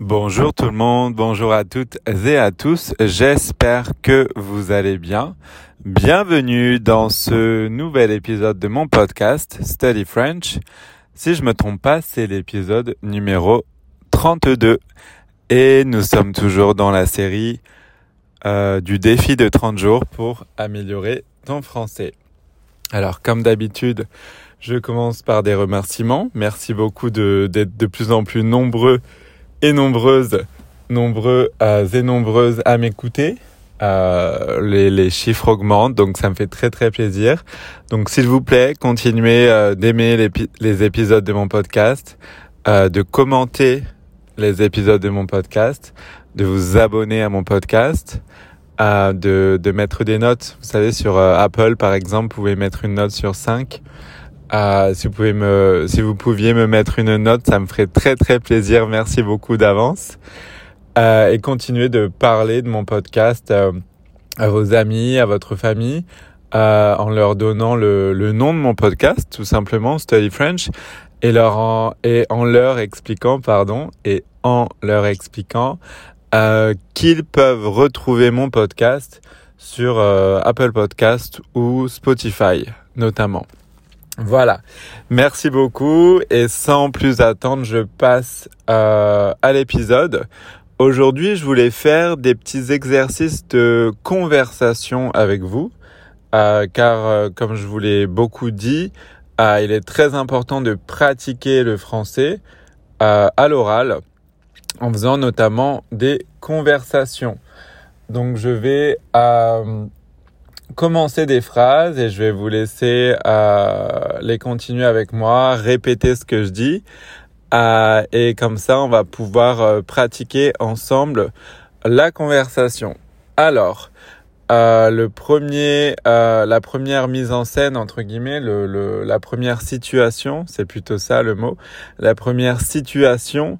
Bonjour tout le monde, bonjour à toutes et à tous, j'espère que vous allez bien. Bienvenue dans ce nouvel épisode de mon podcast Study French. Si je me trompe pas, c'est l'épisode numéro 32 et nous sommes toujours dans la série euh, du défi de 30 jours pour améliorer ton français. Alors comme d'habitude, je commence par des remerciements. Merci beaucoup d'être de plus en plus nombreux et nombreuses, nombreux euh, et nombreuses à m'écouter. Euh, les, les, chiffres augmentent, donc ça me fait très très plaisir. Donc s'il vous plaît, continuez euh, d'aimer les, les, épisodes de mon podcast, euh, de commenter les épisodes de mon podcast, de vous abonner à mon podcast, euh, de, de mettre des notes. Vous savez, sur Apple par exemple, vous pouvez mettre une note sur 5. Euh, si vous pouvez me, si vous pouviez me mettre une note, ça me ferait très très plaisir. Merci beaucoup d'avance. Euh, et continuez de parler de mon podcast euh, à vos amis, à votre famille, euh, en leur donnant le, le, nom de mon podcast, tout simplement Study French, et leur en, et en leur expliquant, pardon, et en leur expliquant euh, qu'ils peuvent retrouver mon podcast sur Apple Podcast ou Spotify, notamment. Voilà. Merci beaucoup. Et sans plus attendre, je passe euh, à l'épisode. Aujourd'hui, je voulais faire des petits exercices de conversation avec vous, euh, car euh, comme je vous l'ai beaucoup dit, euh, il est très important de pratiquer le français euh, à l'oral, en faisant notamment des conversations. Donc, je vais commencer des phrases et je vais vous laisser euh, les continuer avec moi, répéter ce que je dis. Euh, et comme ça, on va pouvoir euh, pratiquer ensemble la conversation. Alors, euh, le premier, euh, la première mise en scène entre guillemets, le, le, la première situation, c'est plutôt ça le mot. La première situation,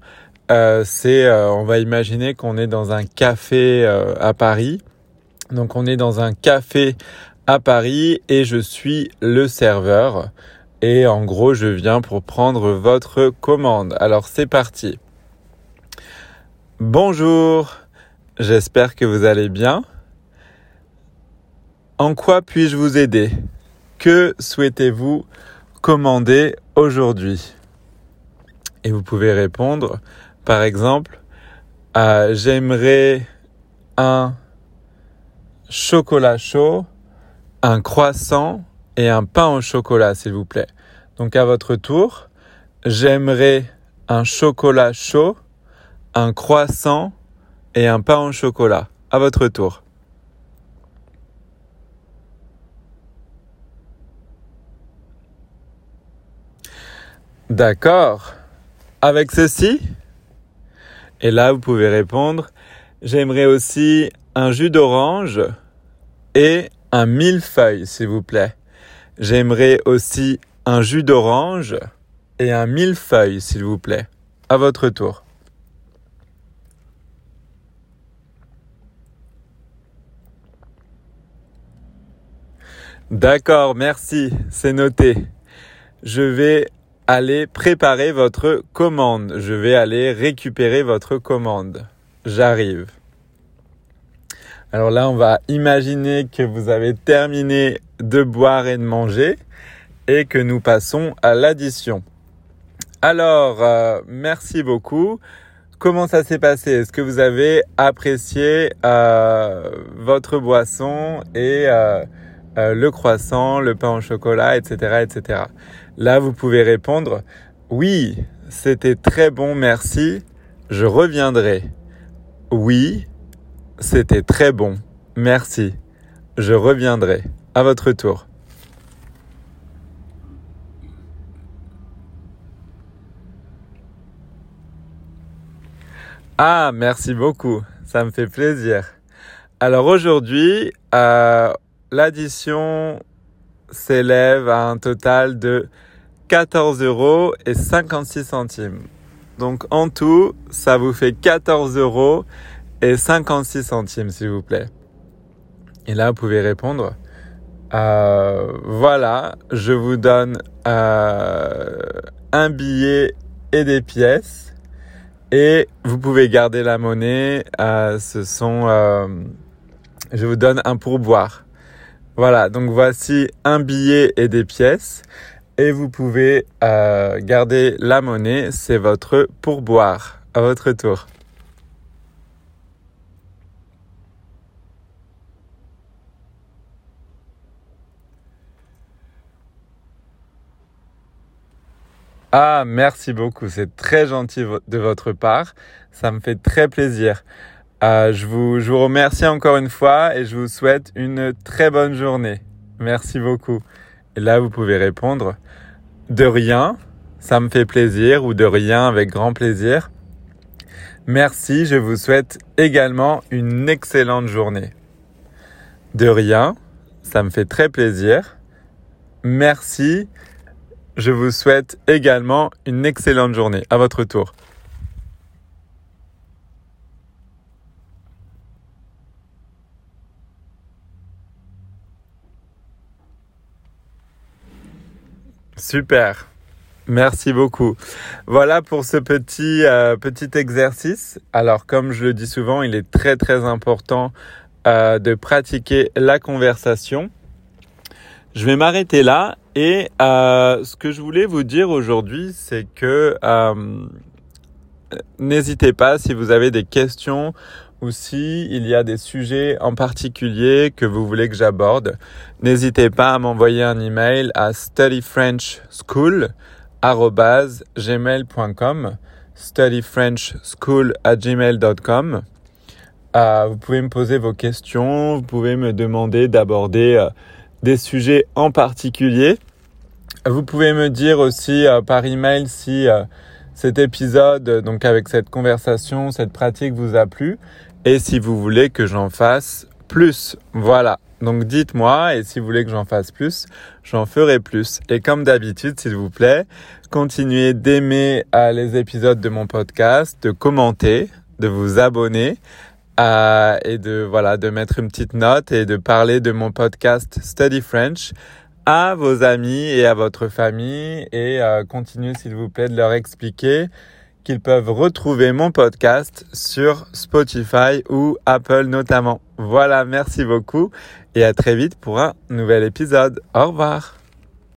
c'est, on va imaginer qu'on est dans un café à Paris donc on est dans un café à Paris et je suis le serveur. Et en gros, je viens pour prendre votre commande. Alors c'est parti. Bonjour, j'espère que vous allez bien. En quoi puis-je vous aider? Que souhaitez-vous commander aujourd'hui? Et vous pouvez répondre, par exemple, j'aimerais un chocolat chaud, un croissant et un pain au chocolat, s'il vous plaît. Donc à votre tour, j'aimerais un chocolat chaud, un croissant et un pain au chocolat. À votre tour. D'accord. Avec ceci Et là, vous pouvez répondre, j'aimerais aussi un jus d'orange et un millefeuille, s'il vous plaît. J'aimerais aussi un jus d'orange et un millefeuille, s'il vous plaît. À votre tour. D'accord, merci, c'est noté. Je vais aller préparer votre commande. Je vais aller récupérer votre commande. J'arrive. Alors là, on va imaginer que vous avez terminé de boire et de manger et que nous passons à l'addition. Alors, euh, merci beaucoup. Comment ça s'est passé? Est-ce que vous avez apprécié euh, votre boisson et euh, le croissant, le pain au chocolat, etc., etc. Là, vous pouvez répondre oui, c'était très bon, merci. Je reviendrai. Oui, c'était très bon. Merci. Je reviendrai. À votre tour. Ah, merci beaucoup. Ça me fait plaisir. Alors aujourd'hui, euh, l'addition s'élève à un total de 14 euros et 56 centimes. Donc en tout, ça vous fait 14 euros et 56 centimes, s'il vous plaît. Et là, vous pouvez répondre, euh, voilà, je vous donne euh, un billet et des pièces. Et vous pouvez garder la monnaie. Euh, ce sont, je vous donne un pourboire. Voilà, donc voici un billet et des pièces. Et vous pouvez garder la monnaie, c'est votre pourboire. À votre tour. Ah, merci beaucoup. C'est très gentil de votre part. Ça me fait très plaisir. Euh, je, vous, je vous remercie encore une fois et je vous souhaite une très bonne journée. Merci beaucoup. Et là, vous pouvez répondre de rien, ça me fait plaisir ou de rien avec grand plaisir. Merci, je vous souhaite également une excellente journée. De rien, ça me fait très plaisir. Merci, je vous souhaite également une excellente journée. À votre tour. Super. Merci beaucoup. Voilà pour ce petit euh, exercice. Alors comme je le dis souvent, il est très très important euh, de pratiquer la conversation. Je vais m'arrêter là et euh, ce que je voulais vous dire aujourd'hui, c'est que euh, n'hésitez pas si vous avez des questions ou si il y a des sujets en particulier que vous voulez que j'aborde, n'hésitez pas à m'envoyer un email à studyfrenchschool@gmail.com studyfrenchschool@gmail.com euh, vous pouvez me poser vos questions, vous pouvez me demander d'aborder euh, des sujets en particulier. Vous pouvez me dire aussi euh, par email si euh, cet épisode, donc avec cette conversation, cette pratique vous a plu et si vous voulez que j'en fasse plus. Voilà. Donc dites-moi et si vous voulez que j'en fasse plus, j'en ferai plus. Et comme d'habitude, s'il vous plaît, continuez d'aimer euh, les épisodes de mon podcast, de commenter, de vous abonner euh, et de voilà de mettre une petite note et de parler de mon podcast Study French à vos amis et à votre famille et euh, continuez s'il vous plaît de leur expliquer qu'ils peuvent retrouver mon podcast sur Spotify ou Apple notamment. Voilà, merci beaucoup et à très vite pour un nouvel épisode. Au revoir.